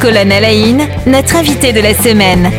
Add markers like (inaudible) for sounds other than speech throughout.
Colonne Alain, notre invité de la semaine.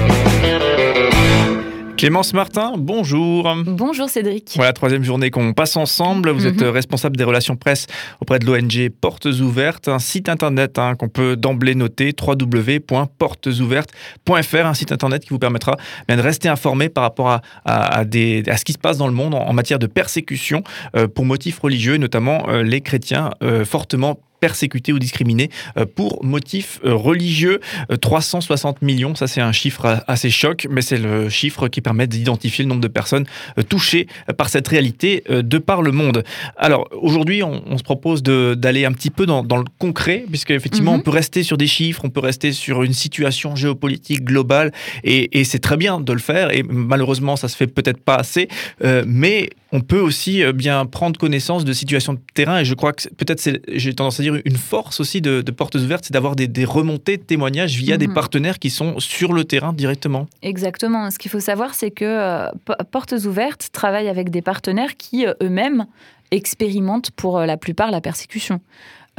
Clémence Martin, bonjour. Bonjour Cédric. Voilà, troisième journée qu'on passe ensemble. Vous êtes Mhm. responsable des relations presse auprès de l'ONG Portes Ouvertes, un site internet hein, qu'on peut d'emblée noter, www.portesouvertes.fr, un site internet qui vous permettra bien, de rester informé par rapport à, à- à des, à ce qui se passe dans le monde en, en matière de persécution euh, pour motifs religieux, et notamment euh, les chrétiens euh, fortement persécutés ou discriminés euh, pour motifs euh, religieux. Euh, 360 millions, ça c'est un chiffre assez choc, mais c'est le chiffre qui permet d'identifier le nombre de personnes euh, touchées euh, par cette réalité euh, de par le monde. Alors aujourd'hui, on, on se propose d'aller un petit peu dans, dans le concret, puisque effectivement, Mhm. on peut rester sur des chiffres, on peut rester sur une situation géopolitique globale, et, et c'est très bien de le faire. Et malheureusement, ça se fait peut-être pas assez, euh, mais on peut aussi euh, bien prendre connaissance de situations de terrain. Et je crois que peut-être, j'ai tendance à dire une force aussi de, de portes ouvertes, c'est d'avoir des, des remontées de témoignages via des Mhm. partenaires qui sont sur le terrain directement. Exactement. Ce qu'il faut savoir, c'est que euh, Portes Ouvertes travaille avec des partenaires qui euh, eux-mêmes expérimentent pour euh, la plupart la persécution.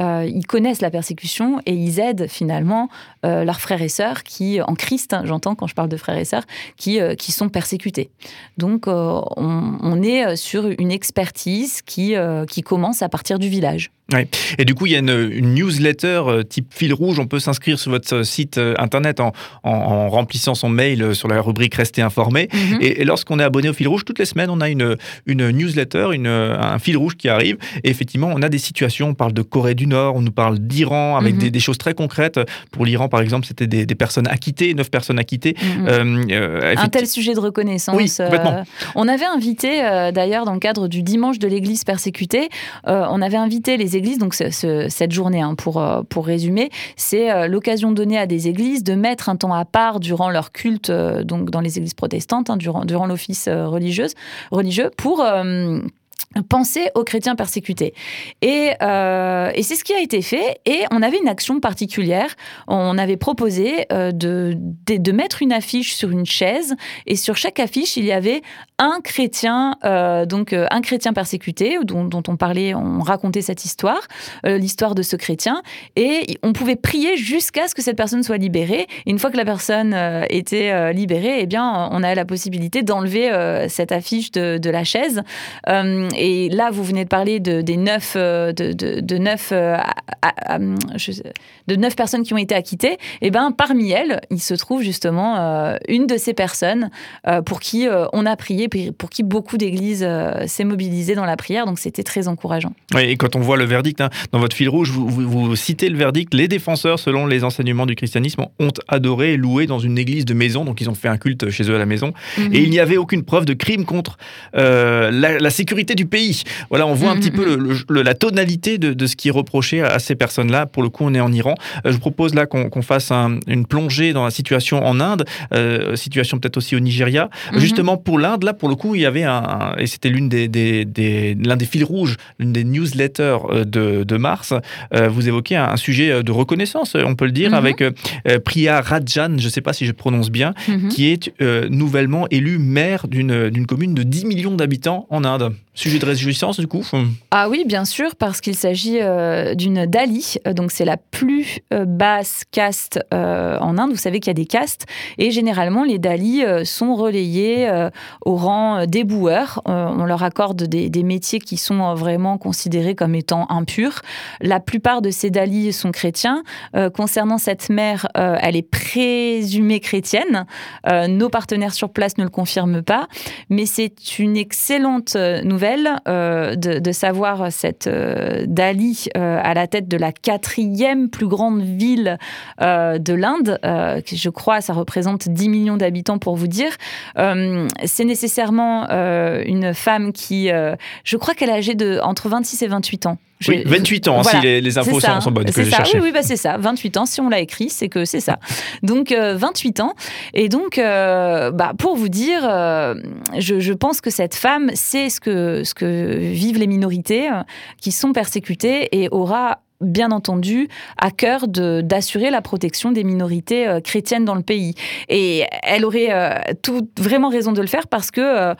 Euh, ils connaissent la persécution et ils aident finalement euh, leurs frères et sœurs qui, en Christ, hein, j'entends quand je parle de frères et sœurs, qui, euh, qui sont persécutés. Donc on, on est sur une expertise qui, qui commence à partir du village. Et du coup, il y a une, une newsletter type fil rouge. On peut s'inscrire sur votre site internet en, en- en remplissant son mail sur la rubrique Rester informé. Mhm. Et, et lorsqu'on est abonné au fil rouge, toutes les semaines, on a une, une newsletter, une, un fil rouge qui arrive. Et effectivement, on a des situations. On parle de Corée du Nord, on nous parle d'Iran, avec Mhm. des, des choses très concrètes. Pour l'Iran, par exemple, c'était des, des personnes acquittées, neuf personnes acquittées. Mhm. Euh, euh, Un tel sujet de reconnaissance. Oui, complètement. euh, on avait invité, d'ailleurs, dans le cadre du dimanche de l'Église persécutée, on avait invité les églises, donc ce- ce- cette journée, hein, pour, pour résumer, c'est l'occasion donnée à des églises de mettre un temps à part durant leur culte, donc dans les églises protestantes, hein, durant, durant l'office religieuse, religieux, pour... euh, penser aux chrétiens persécutés. Et, euh, et c'est ce qui a été fait. Et on avait une action particulière. On avait proposé euh, de, de, mettre une affiche sur une chaise. Et sur chaque affiche, il y avait un chrétien, euh, donc un chrétien persécuté, dont, dont on parlait, on racontait cette histoire, l'histoire de ce chrétien. Et on pouvait prier jusqu'à ce que cette personne soit libérée. Et une fois que la personne était libérée, eh bien, on a la possibilité d'enlever cette affiche de la chaise. Et là, vous venez de parler de, des neuf, euh, de, de, de neuf, euh, sais- de neuf personnes qui ont été acquittées. Et ben, parmi elles, il se trouve justement euh, une de ces personnes pour qui on a prié, pour qui beaucoup d'églises s'est mobilisées dans la prière. Donc, c'était très encourageant. Et quand on voit le verdict, hein, dans votre fil rouge, vous, vous- vous citez le verdict. Les défenseurs, selon les enseignements du christianisme, ont adoré et loué dans une église de maison. Donc, ils ont fait un culte chez eux à la maison. Mhm. Et il n'y avait aucune preuve de crime contre euh, la, la sécurité du pays. Voilà, on voit un Mhm, petit peu le- le- le- la tonalité de, de ce qui est reproché à, ces personnes-là. Pour le coup, on est en Iran. Euh, je vous propose là qu'on fasse un- une plongée dans la situation en Inde, euh, situation peut-être aussi au Nigeria. Mhm. Justement, pour l'Inde, là, pour le coup, il y avait un, un- et c'était l'une des, des- des- l'un des fils rouges, l'une des newsletters euh, de, de mars. Euh, vous évoquez un, un sujet de reconnaissance, on peut le dire, Mhm. avec euh, Priya Rajan, je ne sais pas si je prononce bien, Mhm. qui est nouvellement élu maire d'une commune de 10 millions d'habitants en Inde. Sujet de réjouissance, du coup Ah oui, bien sûr, parce qu'il s'agit euh, d'une Dali, donc c'est la plus euh, basse caste euh, en Inde. Vous savez qu'il y a des castes, et généralement les Dali sont relayés au rang d'éboueurs. Euh, on leur accorde des, des métiers qui sont vraiment considérés comme étant impurs. La plupart de ces Dali sont chrétiens. Concernant cette mère, elle est présumée chrétienne. Nos partenaires sur place ne le confirment pas, mais c'est une excellente euh, euh, de, savoir cette euh, Dali euh, à la tête de la quatrième plus grande ville de l'Inde, qui, je crois, ça représente 10 millions d'habitants pour vous dire. C'est nécessairement une femme qui, je crois qu'elle est âgée de entre 26 et 28 ans. Oui, Je- 28 ans, Voilà. si les, les infos sont, sont bonnes, C'est ça, oui, oui, bah c'est ça. 28 ans, si on l'a écrit, c'est que c'est ça. Donc, euh, 28 ans. Et donc, euh, bah, pour vous dire, euh, je, je pense que cette femme sait ce que, ce que vivent les minorités euh, qui sont persécutées et aura bien entendu à cœur d'assurer la protection des minorités euh, chrétiennes dans le pays. Et elle aurait tout, vraiment raison de le faire parce que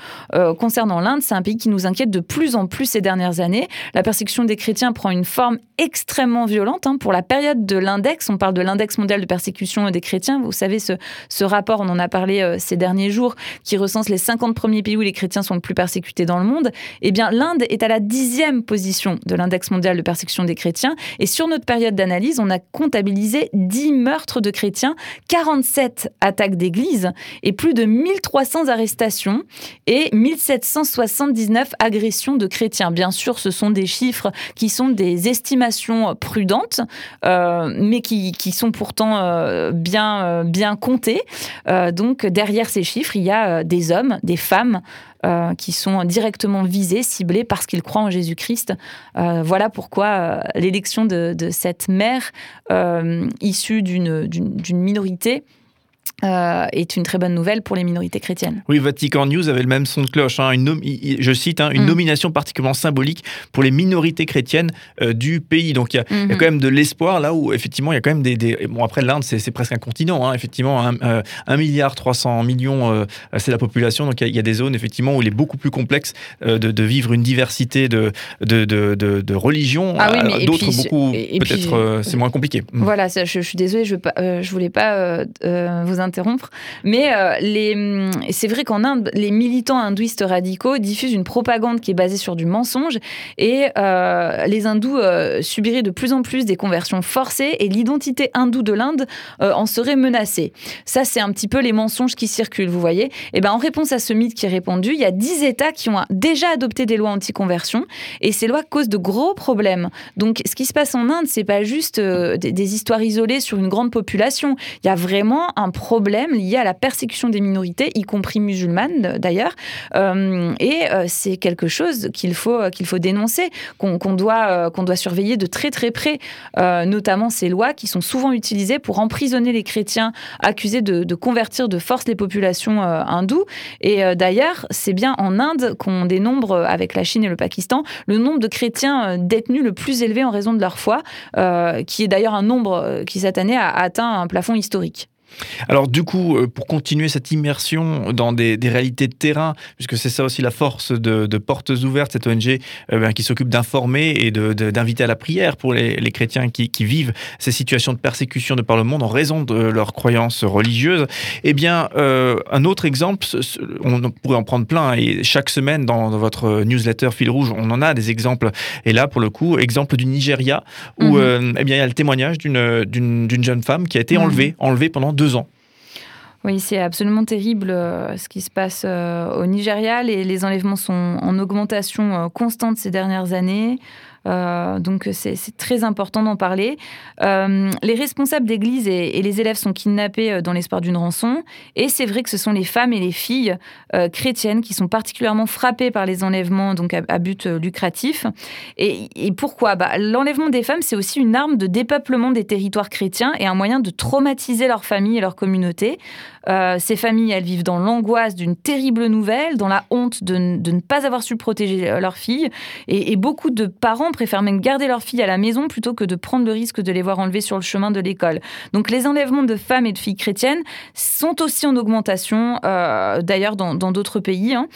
concernant l'Inde, c'est un pays qui nous inquiète de plus en plus ces dernières années. La persécution des chrétiens prend une forme extrêmement violente. Hein. Pour la période de l'index, on parle de l'index mondial de persécution des chrétiens. Vous savez, ce, ce rapport, on en a parlé ces derniers jours, qui recense les 50 premiers pays où les chrétiens sont le plus persécutés dans le monde. Eh bien, l'Inde est à la dixième position de l'index mondial de persécution des chrétiens. Et sur notre période d'analyse, on a comptabilisé 10 meurtres de chrétiens, 47 attaques d'églises et plus de 1300 arrestations et 1779 agressions de chrétiens. Bien sûr, ce sont des chiffres qui sont des estimations prudentes, euh, mais qui, sont pourtant euh, bien, euh, bien comptées. donc, derrière ces chiffres, il y a des hommes, des femmes, euh, qui sont directement visés, ciblés parce qu'ils croient en Jésus-Christ. Euh, voilà pourquoi euh, l'élection de, de, cette mère issue d'une minorité euh, est une très bonne nouvelle pour les minorités chrétiennes. Oui, Vatican News avait le même son de cloche. Hein, une je cite, hein, une mm. nomination particulièrement symbolique pour les minorités chrétiennes euh, du pays. Donc il y, a mm-hmm. quand même de l'espoir là où effectivement il y a quand même des... Bon après l'Inde c'est presque un continent, hein, effectivement, 1 euh, milliard 300 millions c'est la population. Donc il y, a des zones effectivement où il est beaucoup plus complexe de, vivre une diversité de, de, de, de religions. Ah oui, D'autres beaucoup peut-être c'est moins compliqué. Mm. Voilà, je, je, suis désolée, je ne voulais pas vous Mais euh, les, c'est vrai qu'en Inde, les militants hindouistes radicaux diffusent une propagande qui est basée sur du mensonge et euh, les hindous euh, subiraient de plus en plus des conversions forcées et l'identité hindoue de l'Inde en serait menacée. Ça, c'est un petit peu les mensonges qui circulent, vous voyez. Et ben, en réponse à ce mythe qui est répandu, il y a 10 États qui ont déjà adopté des lois anti-conversion et ces lois causent de gros problèmes. Donc, ce qui se passe en Inde, c'est pas juste des histoires isolées sur une grande population. Il y a vraiment un problème problème lié à la persécution des minorités, y compris musulmanes d'ailleurs. Euh, et euh, c'est quelque chose qu'il faut, qu'il faut dénoncer, qu'on doit, euh, qu'on doit surveiller de très très près, notamment ces lois qui sont souvent utilisées pour emprisonner les chrétiens accusés de convertir de force les populations hindoues. Et d'ailleurs, c'est bien en Inde qu'on dénombre, avec la Chine et le Pakistan, le nombre de chrétiens détenus le plus élevé en raison de leur foi, qui est d'ailleurs un nombre qui cette année a atteint un plafond historique. Alors du coup, euh, pour continuer cette immersion dans des, réalités de terrain, puisque c'est ça aussi la force de, Portes Ouvertes, cette ONG euh, ben, qui s'occupe d'informer et d'inviter à la prière pour les, chrétiens qui, vivent ces situations de persécution de par le monde en raison de leurs croyances religieuses, eh bien, euh, un autre exemple, on pourrait en prendre plein, et chaque semaine dans, votre newsletter Fil Rouge, on en a des exemples. Et là, pour le coup, exemple du Nigeria, où mhm. eh bien, il y a le témoignage d'une jeune femme qui a été mhm. enlevée, enlevée pendant deux ans. Oui, c'est absolument terrible euh, ce qui se passe euh, au Nigeria. Les, les, enlèvements sont en augmentation euh, constante ces dernières années. Euh, donc c'est très important d'en parler. Euh, les responsables d'église et, les élèves sont kidnappés euh, dans l'espoir d'une rançon. Et c'est vrai que ce sont les femmes et les filles chrétiennes qui sont particulièrement frappées par les enlèvements donc à, but lucratif. Et, pourquoi? Bah, L'enlèvement des femmes, c'est aussi une arme de dépeuplement des territoires chrétiens et un moyen de traumatiser leurs familles et leurs communautés. ces familles, elles vivent dans l'angoisse d'une terrible nouvelle, dans la honte de, ne pas avoir su protéger leurs filles. Et beaucoup de parents préfèrent même garder leurs filles à la maison plutôt que de prendre le risque de les voir enlevées sur le chemin de l'école. Donc les enlèvements de femmes et de filles chrétiennes sont aussi en augmentation, euh, d'ailleurs dans d'autres pays, hein,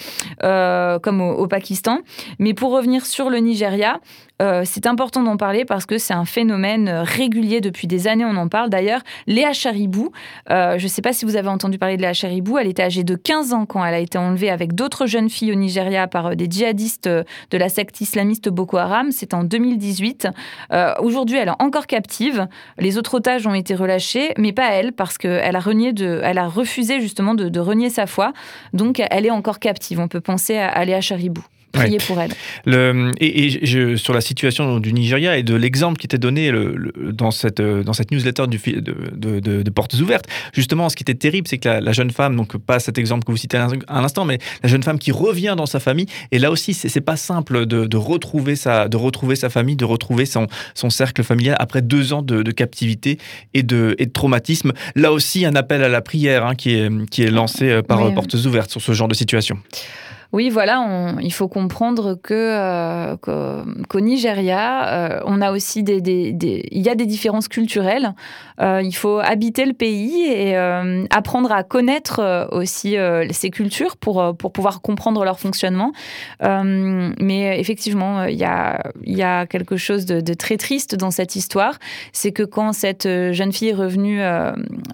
euh, comme au, Pakistan. Mais pour revenir sur le Nigeria, euh, c'est important d'en parler parce que c'est un phénomène régulier depuis des années, on en parle d'ailleurs. Léa Charibou, je ne sais pas si vous avez entendu parler de Léa Charibou, elle était âgée de 15 ans quand elle a été enlevée avec d'autres jeunes filles au Nigeria par des djihadistes de la secte islamiste Boko Haram. En 2018. Euh, aujourd'hui, elle est encore captive. Les autres otages ont été relâchés, mais pas elle, parce qu'elle a, de, elle a refusé justement de, renier sa foi. Donc, elle est encore captive. On peut penser à Léa Charibou prier pour elle. Le, et, je, sur la situation du Nigeria et de l'exemple qui était donné le, dans, cette, dans cette newsletter du, de, de, Portes Ouvertes, justement, ce qui était terrible, c'est que la, jeune femme, donc pas cet exemple que vous citez à l'instant, mais la jeune femme qui revient dans sa famille, et là aussi, c'est pas simple de, retrouver sa, de retrouver sa famille, de retrouver son, son cercle familial après deux ans de, captivité et de, et de traumatisme. Là aussi, un appel à la prière hein, qui, est, qui est lancé euh, par Portes Ouvertes sur ce genre de situation. Oui, voilà, il faut comprendre que euh, qu'au Nigeria, euh, on a aussi des, il y a des différences culturelles. Euh, il faut habiter le pays et apprendre à connaître aussi ces cultures pour pour pouvoir comprendre leur fonctionnement. mais effectivement, il y a il y a quelque chose de, de très triste dans cette histoire, c'est que quand cette jeune fille est revenue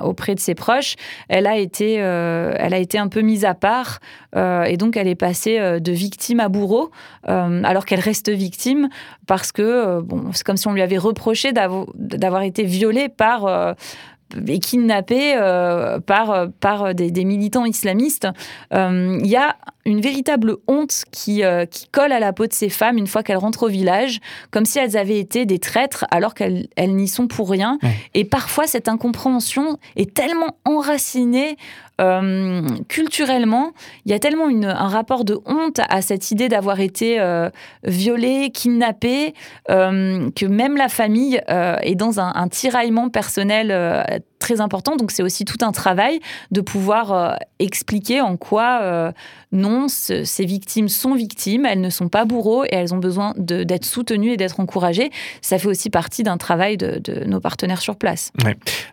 auprès de ses proches, elle a été elle a été un peu mise à part et donc elle est passée euh, de victime à bourreau, euh, alors qu'elle reste victime parce que euh, bon, c'est comme si on lui avait reproché d'avoir été violée par et kidnappée par, par des, militants islamistes. Il y a une véritable honte qui, qui colle à la peau de ces femmes une fois qu'elles rentrent au village, comme si elles avaient été des traîtres alors qu'elles n'y sont pour rien. Et parfois, cette incompréhension est tellement enracinée euh, culturellement, il y a tellement un rapport de honte à cette idée d'avoir été euh, violée, kidnappée, euh, que même la famille est dans un, tiraillement personnel très important. Donc c'est aussi tout un travail de pouvoir expliquer en quoi non, ces victimes sont victimes, elles ne sont pas bourreaux et elles ont besoin d'être soutenues et d'être encouragées. Ça fait aussi partie d'un travail de, nos partenaires sur place.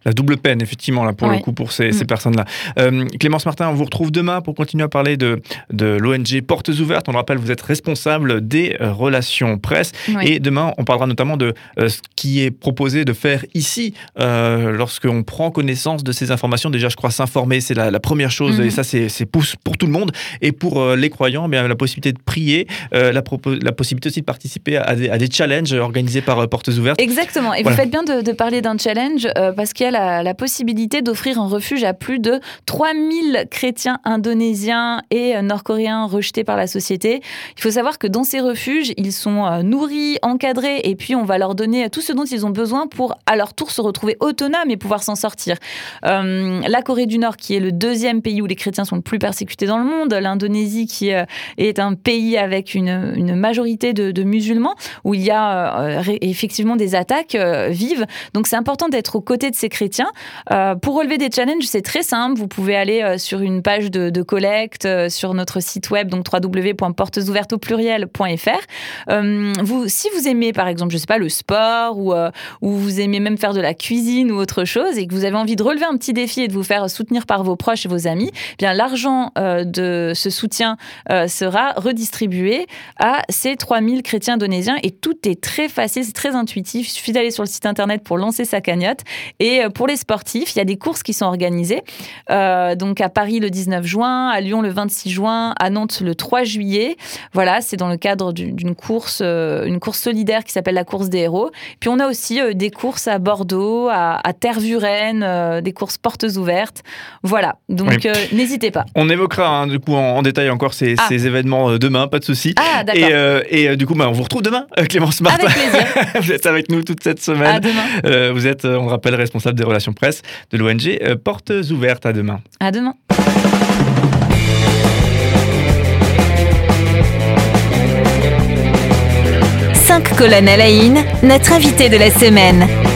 La double peine, effectivement, là, pour le coup, pour ces, ces mm. personnes-là. Euh, Clémence Martin, on vous retrouve demain pour continuer à parler de, de l'ONG Portes Ouvertes. On le rappelle, vous êtes responsable des euh, relations presse. Et demain, on parlera notamment de euh, ce qui est proposé de faire ici euh, lorsqu'on prend connaissance de ces informations. Déjà, je crois, s'informer, c'est la, première chose. Et ça, c'est pour, pour tout le monde. Et pour les croyants, eh bien, la possibilité de prier, la, la, possibilité aussi de participer à des, à des challenges organisés par Portes Ouvertes. Exactement. Et vous faites bien de, parler d'un challenge parce qu'il y a la, la possibilité d'offrir un refuge à plus de 3000 chrétiens indonésiens et euh, nord-coréens rejetés par la société. Il faut savoir que dans ces refuges, ils sont euh, nourris, encadrés, et puis on va leur donner tout ce dont ils ont besoin pour à leur tour se retrouver autonomes et pouvoir s'en sortir. Euh, la Corée du Nord, qui est le deuxième pays où les chrétiens sont le plus persécutés dans le monde, l'Indonésie, qui est un pays avec une, majorité de, musulmans, où il y a effectivement des attaques vives. Donc c'est important d'être aux côtés de ces chrétiens. pour relever des challenges, c'est très simple. Vous pouvez aller euh, sur une page de, collecte euh, sur notre site web, donc www.portesouvertes au. Euh, si vous aimez, par exemple, je sais pas, le sport ou, ou vous aimez même faire de la cuisine ou autre chose et que vous avez envie de relever un petit défi et de vous faire soutenir par vos proches et vos amis, eh bien l'argent de ce soutien sera redistribué à ces 3000 chrétiens indonésiens et tout est très facile, c'est très intuitif. Il suffit d'aller sur le site internet pour lancer sa cagnotte. Et pour les sportifs, il y a des courses qui sont organisées. Euh, donc à Paris le 19 juin, à Lyon le 26 juin, à Nantes le 3 juillet. Voilà, c'est dans le cadre d'une course, euh, une course solidaire qui s'appelle la course des héros. Puis on a aussi euh, des courses à Bordeaux, à, à Tervuren, des courses portes ouvertes. Voilà, donc n'hésitez pas. On évoquera hein, du coup en, détail encore ces, ah. événements demain, pas de souci. Ah, et, et du coup, bah, on vous retrouve demain, Clémence Martin. Avec plaisir. (laughs) vous êtes avec nous toute cette semaine. À demain. vous êtes, on rappelle, responsable des relations presse de l'ONG Portes ouvertes. À demain. À demain. Cinq colonnes à la notre invité de la semaine.